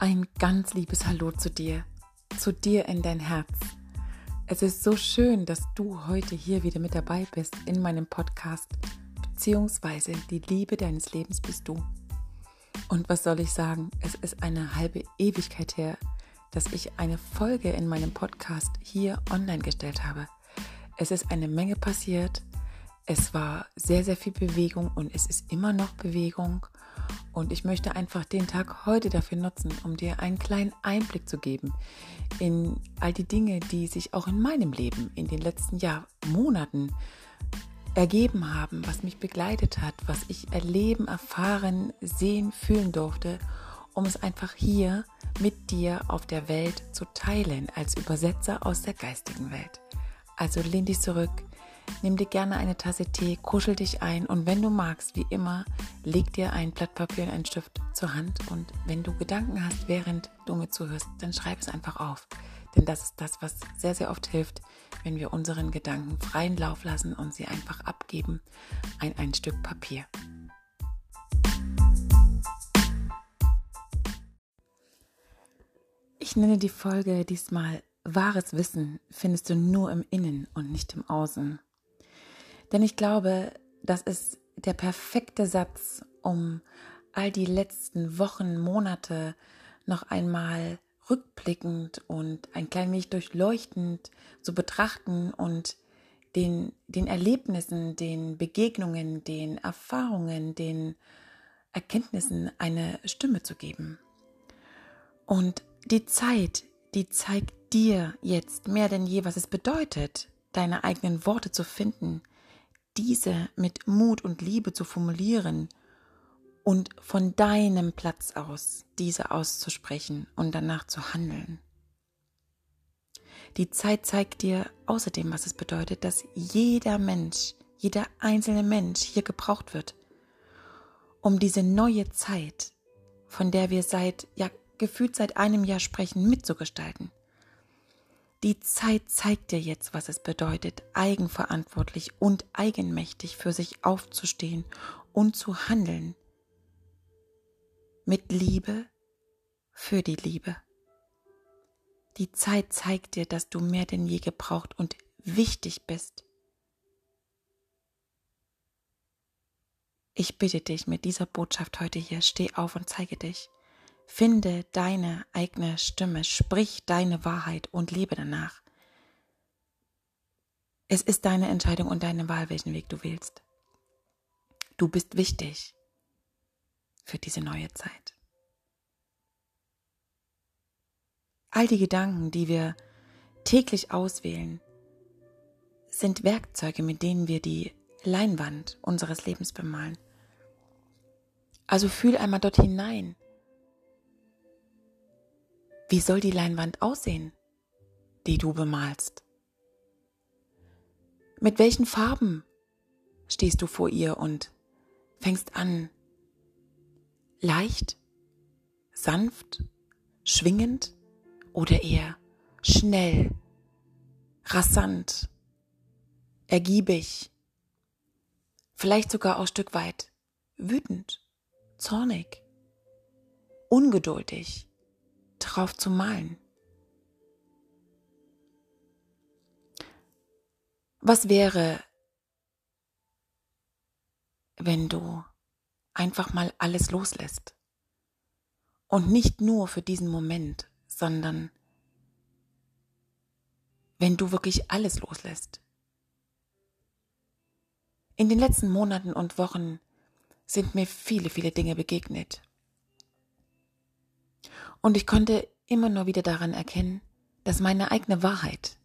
Ein ganz liebes Hallo zu dir, zu dir in dein Herz. Es ist so schön, dass du heute hier wieder mit dabei bist in meinem Podcast, beziehungsweise die Liebe deines Lebens bist du. Und was soll ich sagen? Es ist eine halbe Ewigkeit her, dass ich eine Folge in meinem Podcast hier online gestellt habe. Es ist eine Menge passiert. Es war sehr, sehr viel Bewegung und es ist immer noch Bewegung. Und ich möchte einfach den Tag heute dafür nutzen, um dir einen kleinen Einblick zu geben in all die Dinge, die sich auch in meinem Leben in den letzten Jahr, Monaten ergeben haben, was mich begleitet hat, was ich erleben, erfahren, sehen, fühlen durfte, um es einfach hier mit dir auf der Welt zu teilen, als Übersetzer aus der geistigen Welt. Also lehn dich zurück, Nimm dir gerne eine Tasse Tee, kuschel dich ein und wenn du magst, wie immer, leg dir ein Blatt Papier und einen Stift zur Hand und wenn du Gedanken hast, während du mir zuhörst, dann schreib es einfach auf. Denn das ist das, was sehr, sehr oft hilft, wenn wir unseren Gedanken freien Lauf lassen und sie einfach abgeben, ein, ein Stück Papier. Ich nenne die Folge diesmal Wahres Wissen findest du nur im Innen und nicht im Außen. Denn ich glaube, das ist der perfekte Satz, um all die letzten Wochen, Monate noch einmal rückblickend und ein klein wenig durchleuchtend zu betrachten und den, den Erlebnissen, den Begegnungen, den Erfahrungen, den Erkenntnissen eine Stimme zu geben. Und die Zeit, die zeigt dir jetzt mehr denn je, was es bedeutet, deine eigenen Worte zu finden, diese mit Mut und Liebe zu formulieren und von deinem Platz aus diese auszusprechen und danach zu handeln. Die Zeit zeigt dir außerdem, was es bedeutet, dass jeder Mensch, jeder einzelne Mensch hier gebraucht wird, um diese neue Zeit, von der wir seit, ja, gefühlt seit einem Jahr sprechen, mitzugestalten. Die Zeit zeigt dir jetzt, was es bedeutet, eigenverantwortlich und eigenmächtig für sich aufzustehen und zu handeln. Mit Liebe für die Liebe. Die Zeit zeigt dir, dass du mehr denn je gebraucht und wichtig bist. Ich bitte dich mit dieser Botschaft heute hier, steh auf und zeige dich. Finde deine eigene Stimme, sprich deine Wahrheit und lebe danach. Es ist deine Entscheidung und deine Wahl, welchen Weg du wählst. Du bist wichtig für diese neue Zeit. All die Gedanken, die wir täglich auswählen, sind Werkzeuge, mit denen wir die Leinwand unseres Lebens bemalen. Also fühl einmal dort hinein wie soll die Leinwand aussehen, die du bemalst? Mit welchen Farben stehst du vor ihr und fängst an, leicht, sanft, schwingend oder eher schnell, rasant, ergiebig, vielleicht sogar auch Stück weit wütend, zornig, ungeduldig, drauf zu malen. Was wäre, wenn du einfach mal alles loslässt? Und nicht nur für diesen Moment, sondern wenn du wirklich alles loslässt. In den letzten Monaten und Wochen sind mir viele, viele Dinge begegnet. Und ich konnte immer nur wieder daran erkennen, dass meine eigene Wahrheit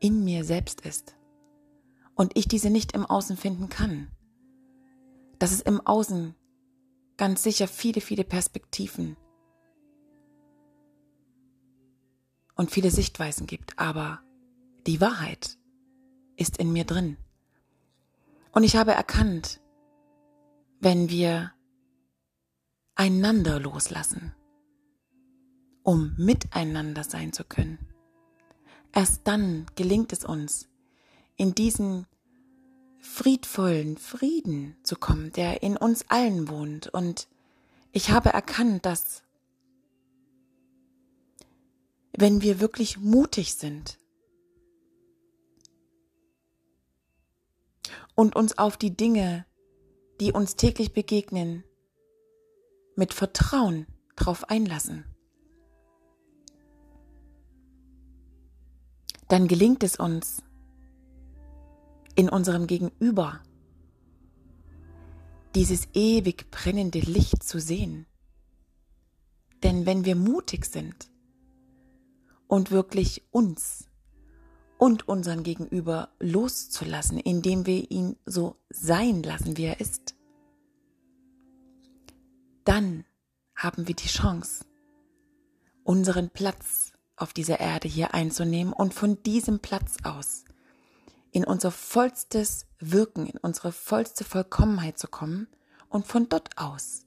in mir selbst ist und ich diese nicht im Außen finden kann. Dass es im Außen ganz sicher viele, viele Perspektiven und viele Sichtweisen gibt, aber die Wahrheit ist in mir drin. Und ich habe erkannt, wenn wir einander loslassen, um miteinander sein zu können. Erst dann gelingt es uns, in diesen friedvollen Frieden zu kommen, der in uns allen wohnt. Und ich habe erkannt, dass wenn wir wirklich mutig sind und uns auf die Dinge, die uns täglich begegnen, mit Vertrauen drauf einlassen. Dann gelingt es uns, in unserem Gegenüber dieses ewig brennende Licht zu sehen. Denn wenn wir mutig sind und wirklich uns und unseren Gegenüber loszulassen, indem wir ihn so sein lassen, wie er ist, dann haben wir die Chance, unseren Platz auf dieser Erde hier einzunehmen und von diesem Platz aus in unser vollstes Wirken, in unsere vollste Vollkommenheit zu kommen und von dort aus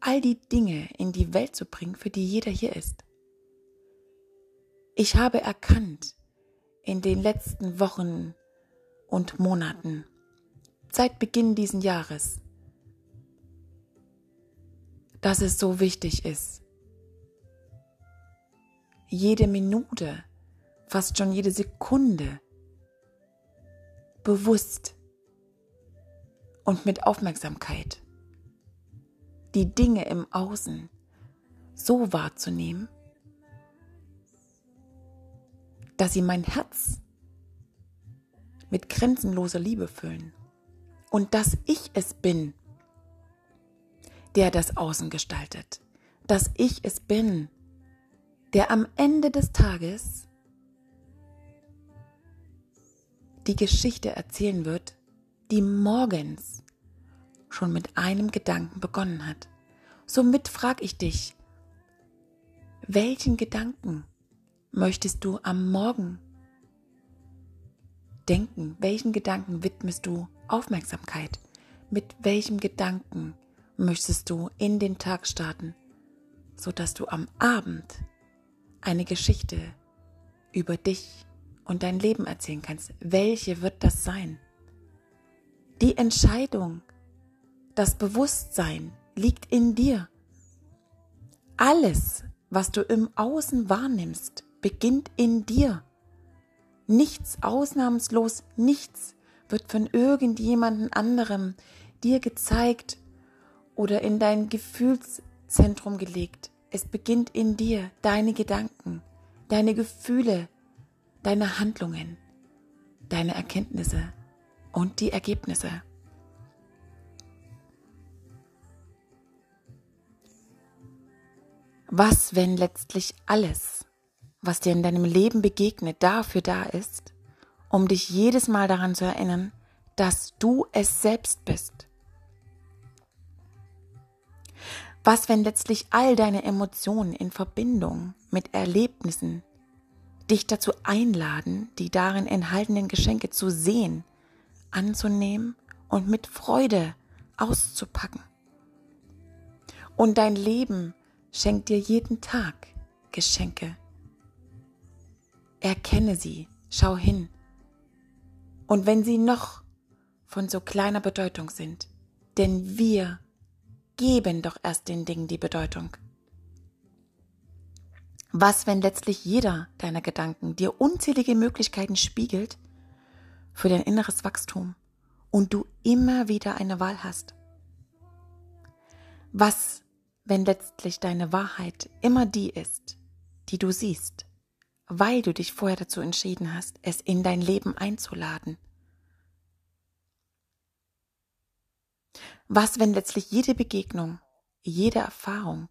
all die Dinge in die Welt zu bringen, für die jeder hier ist. Ich habe erkannt in den letzten Wochen und Monaten, seit Beginn diesen Jahres, dass es so wichtig ist, jede Minute, fast schon jede Sekunde bewusst und mit Aufmerksamkeit die Dinge im Außen so wahrzunehmen, dass sie mein Herz mit grenzenloser Liebe füllen und dass ich es bin, der das Außen gestaltet, dass ich es bin, der am Ende des Tages die Geschichte erzählen wird, die morgens schon mit einem Gedanken begonnen hat. Somit frage ich dich, welchen Gedanken möchtest du am Morgen denken? Welchen Gedanken widmest du Aufmerksamkeit? Mit welchem Gedanken möchtest du in den Tag starten, sodass du am Abend eine Geschichte über dich und dein Leben erzählen kannst? Welche wird das sein? Die Entscheidung, das Bewusstsein liegt in dir. Alles, was du im Außen wahrnimmst, beginnt in dir. Nichts, ausnahmslos nichts, wird von irgendjemandem anderem dir gezeigt oder in dein Gefühlszentrum gelegt. Es beginnt in dir, deine Gedanken, deine Gefühle, deine Handlungen, deine Erkenntnisse und die Ergebnisse. Was, wenn letztlich alles, was dir in deinem Leben begegnet, dafür da ist, um dich jedes Mal daran zu erinnern, dass du es selbst bist? Was, wenn letztlich all deine Emotionen in Verbindung mit Erlebnissen dich dazu einladen, die darin enthaltenen Geschenke zu sehen, anzunehmen und mit Freude auszupacken? Und dein Leben schenkt dir jeden Tag Geschenke. Erkenne sie, schau hin. Und wenn sie noch von so kleiner Bedeutung sind, denn wir geben doch erst den Dingen die Bedeutung. Was, wenn letztlich jeder deiner Gedanken dir unzählige Möglichkeiten spiegelt für dein inneres Wachstum und du immer wieder eine Wahl hast? Was, wenn letztlich deine Wahrheit immer die ist, die du siehst, weil du dich vorher dazu entschieden hast, es in dein Leben einzuladen? Was, wenn letztlich jede Begegnung, jede Erfahrung,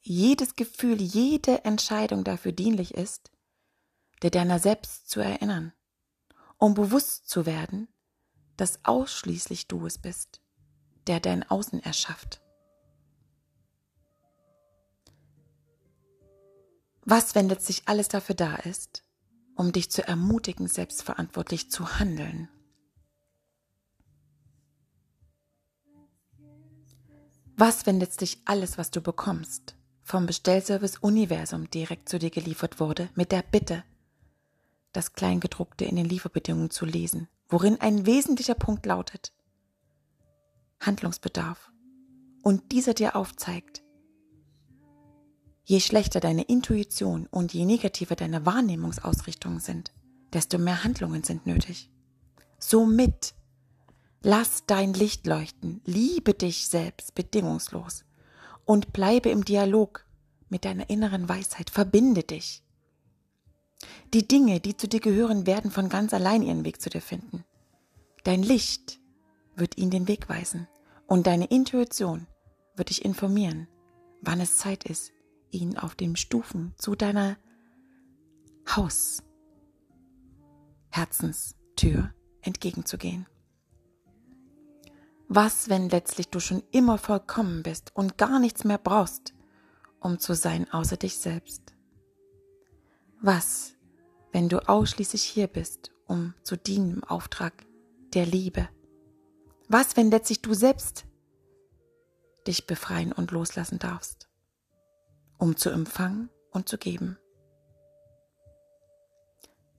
jedes Gefühl, jede Entscheidung dafür dienlich ist, dir deiner selbst zu erinnern, um bewusst zu werden, dass ausschließlich du es bist, der dein Außen erschafft. Was, wenn letztlich alles dafür da ist, um dich zu ermutigen, selbstverantwortlich zu handeln? Was, wenn letztlich alles, was du bekommst, vom Bestellservice Universum direkt zu dir geliefert wurde, mit der Bitte, das Kleingedruckte in den Lieferbedingungen zu lesen, worin ein wesentlicher Punkt lautet, Handlungsbedarf, und dieser dir aufzeigt, Je schlechter deine Intuition und je negativer deine Wahrnehmungsausrichtungen sind, desto mehr Handlungen sind nötig. Somit lass dein Licht leuchten, liebe dich selbst bedingungslos und bleibe im Dialog mit deiner inneren Weisheit, verbinde dich. Die Dinge, die zu dir gehören, werden von ganz allein ihren Weg zu dir finden. Dein Licht wird ihnen den Weg weisen und deine Intuition wird dich informieren, wann es Zeit ist, ihn auf den Stufen zu deiner Haus, Herzenstür entgegenzugehen. Was, wenn letztlich du schon immer vollkommen bist und gar nichts mehr brauchst, um zu sein außer dich selbst? Was, wenn du ausschließlich hier bist, um zu dienen im Auftrag der Liebe? Was, wenn letztlich du selbst dich befreien und loslassen darfst? um zu empfangen und zu geben.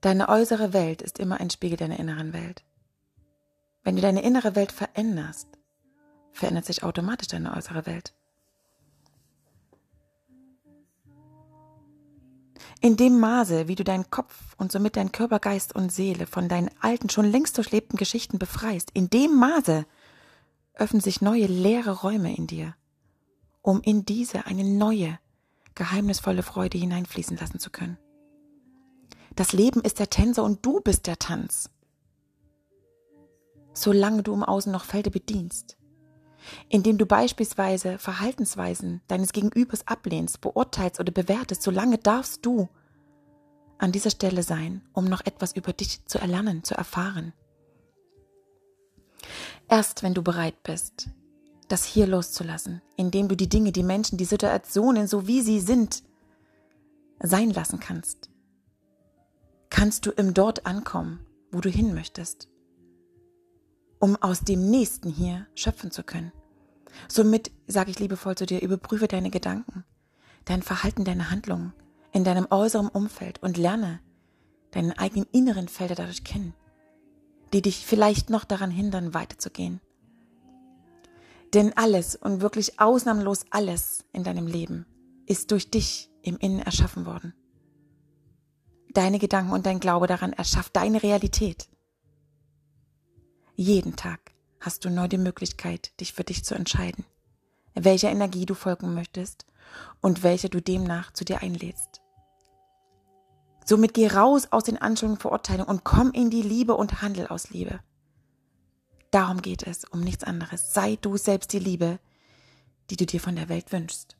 Deine äußere Welt ist immer ein Spiegel deiner inneren Welt. Wenn du deine innere Welt veränderst, verändert sich automatisch deine äußere Welt. In dem Maße, wie du deinen Kopf und somit deinen Körper, Geist und Seele von deinen alten, schon längst durchlebten Geschichten befreist, in dem Maße öffnen sich neue leere Räume in dir, um in diese eine neue, geheimnisvolle Freude hineinfließen lassen zu können. Das Leben ist der Tänzer und du bist der Tanz. Solange du im Außen noch Felder bedienst, indem du beispielsweise Verhaltensweisen deines Gegenübers ablehnst, beurteilst oder bewertest, solange darfst du an dieser Stelle sein, um noch etwas über dich zu erlernen, zu erfahren. Erst wenn du bereit bist, das hier loszulassen, indem du die Dinge, die Menschen, die Situationen, so wie sie sind, sein lassen kannst, kannst du im Dort ankommen, wo du hin möchtest, um aus dem Nächsten hier schöpfen zu können. Somit sage ich liebevoll zu dir, überprüfe deine Gedanken, dein Verhalten, deine Handlungen in deinem äußeren Umfeld und lerne deinen eigenen inneren Felder dadurch kennen, die dich vielleicht noch daran hindern, weiterzugehen. Denn alles und wirklich ausnahmslos alles in deinem Leben ist durch dich im Innen erschaffen worden. Deine Gedanken und dein Glaube daran erschafft deine Realität. Jeden Tag hast du neu die Möglichkeit, dich für dich zu entscheiden, welcher Energie du folgen möchtest und welche du demnach zu dir einlädst. Somit geh raus aus den Anschauungen, Verurteilungen und komm in die Liebe und handel aus Liebe. Darum geht es, um nichts anderes. Sei du selbst die Liebe, die du dir von der Welt wünschst.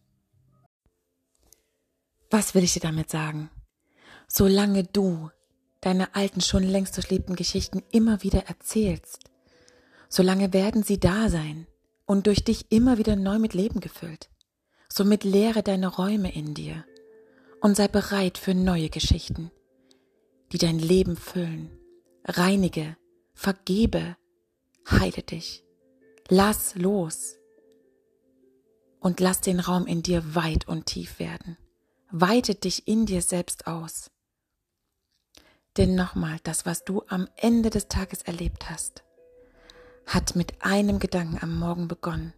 Was will ich dir damit sagen? Solange du deine alten, schon längst durchlebten Geschichten immer wieder erzählst, solange werden sie da sein und durch dich immer wieder neu mit Leben gefüllt. Somit leere deine Räume in dir und sei bereit für neue Geschichten, die dein Leben füllen. Reinige, vergebe, heile dich. Lass los. Und lass den Raum in dir weit und tief werden. Weite dich in dir selbst aus. Denn nochmal, das, was du am Ende des Tages erlebt hast, hat mit einem Gedanken am Morgen begonnen.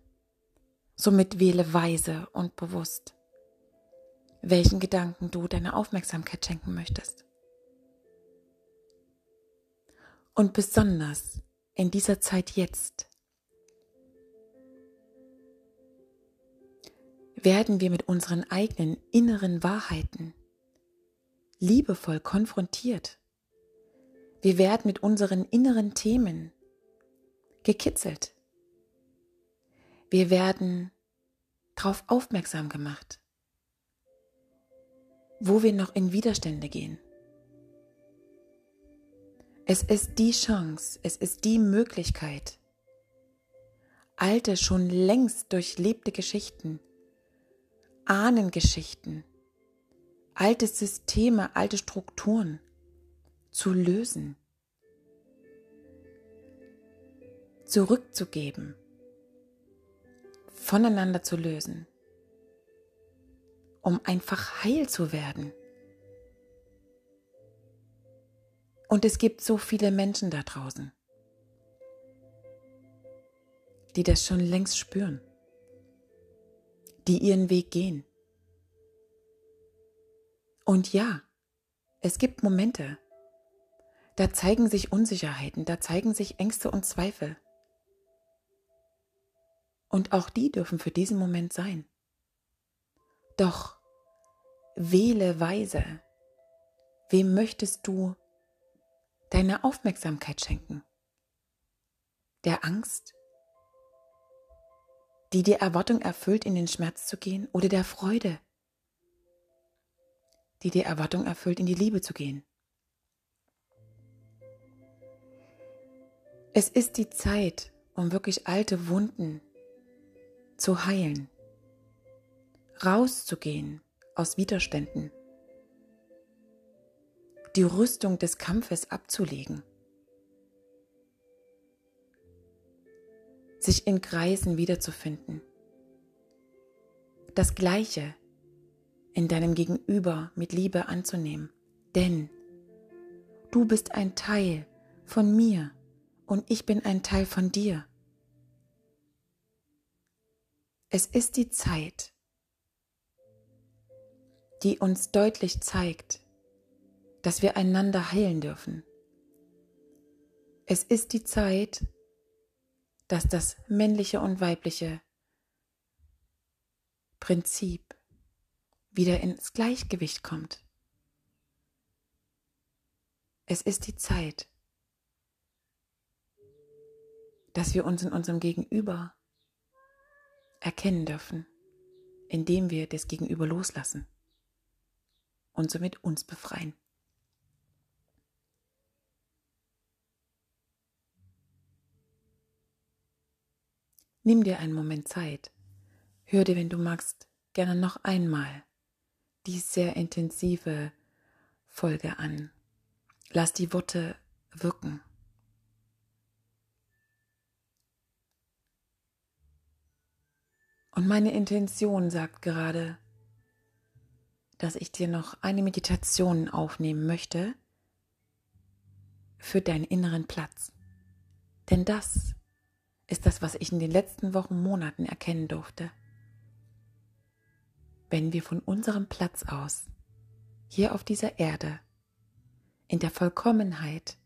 Somit wähle weise und bewusst, welchen Gedanken du deine Aufmerksamkeit schenken möchtest. Und besonders in dieser Zeit jetzt werden wir mit unseren eigenen inneren Wahrheiten liebevoll konfrontiert. Wir werden mit unseren inneren Themen gekitzelt. Wir werden darauf aufmerksam gemacht, wo wir noch in Widerstände gehen. Es ist die Chance, es ist die Möglichkeit, alte, schon längst durchlebte Geschichten, Ahnengeschichten, alte Systeme, alte Strukturen zu lösen, zurückzugeben, voneinander zu lösen, um einfach heil zu werden. Und es gibt so viele Menschen da draußen, die das schon längst spüren, die ihren Weg gehen, Und ja, es gibt Momente, da zeigen sich Unsicherheiten, da zeigen sich Ängste und Zweifel. Und auch die dürfen für diesen Moment sein. Doch wähle weise. Wem möchtest du deine Aufmerksamkeit schenken? Der Angst, die dir Erwartung erfüllt, in den Schmerz zu gehen, oder der Freude, die dir Erwartung erfüllt, in die Liebe zu gehen? Es ist die Zeit, um wirklich alte Wunden zu heilen, rauszugehen aus Widerständen, die Rüstung des Kampfes abzulegen, sich in Kreisen wiederzufinden, das Gleiche in deinem Gegenüber mit Liebe anzunehmen, denn du bist ein Teil von mir und ich bin ein Teil von dir. Es ist die Zeit, die uns deutlich zeigt, dass wir einander heilen dürfen. Es ist die Zeit, dass das männliche und weibliche Prinzip wieder ins Gleichgewicht kommt. Es ist die Zeit, dass wir uns in unserem Gegenüber erkennen dürfen, indem wir das Gegenüber loslassen und somit uns befreien. Nimm dir einen Moment Zeit. Hör dir, wenn du magst, gerne noch einmal die sehr intensive Folge an. Lass die Worte wirken. Und meine Intention sagt gerade, dass ich dir noch eine Meditation aufnehmen möchte für deinen inneren Platz. Denn das ist das, was ich in den letzten Wochen, Monaten erkennen durfte. Wenn wir von unserem Platz aus, hier auf dieser Erde, in der Vollkommenheit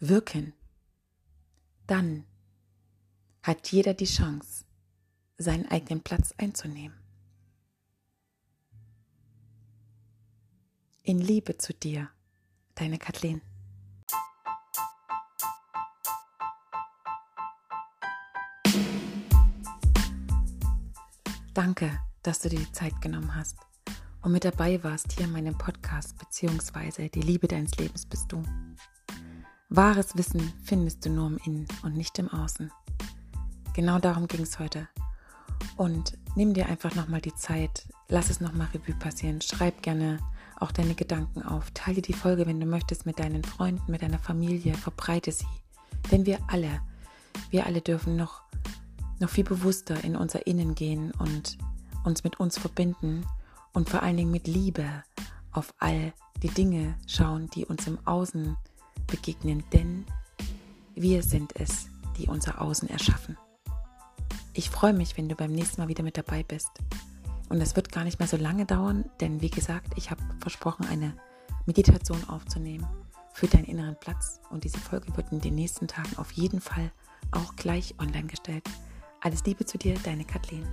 wirken, dann hat jeder die Chance, seinen eigenen Platz einzunehmen. In Liebe zu dir, deine Kathleen. Danke, dass du dir die Zeit genommen hast und mit dabei warst hier in meinem Podcast beziehungsweise die Liebe deines Lebens bist du. Wahres Wissen findest du nur im Innen und nicht im Außen. Genau darum ging es heute. Und nimm dir einfach nochmal die Zeit, lass es nochmal Revue passieren, schreib gerne auch deine Gedanken auf, teile die Folge, wenn du möchtest, mit deinen Freunden, mit deiner Familie, verbreite sie. Denn wir alle, wir alle dürfen noch, noch viel bewusster in unser Innen gehen und uns mit uns verbinden und vor allen Dingen mit Liebe auf all die Dinge schauen, die uns im Außen begegnen, denn wir sind es, die unser Außen erschaffen. Ich freue mich, wenn du beim nächsten Mal wieder mit dabei bist. Und es wird gar nicht mehr so lange dauern, denn wie gesagt, ich habe versprochen, eine Meditation aufzunehmen für deinen inneren Platz. Und diese Folge wird in den nächsten Tagen auf jeden Fall auch gleich online gestellt. Alles Liebe zu dir, deine Kathleen.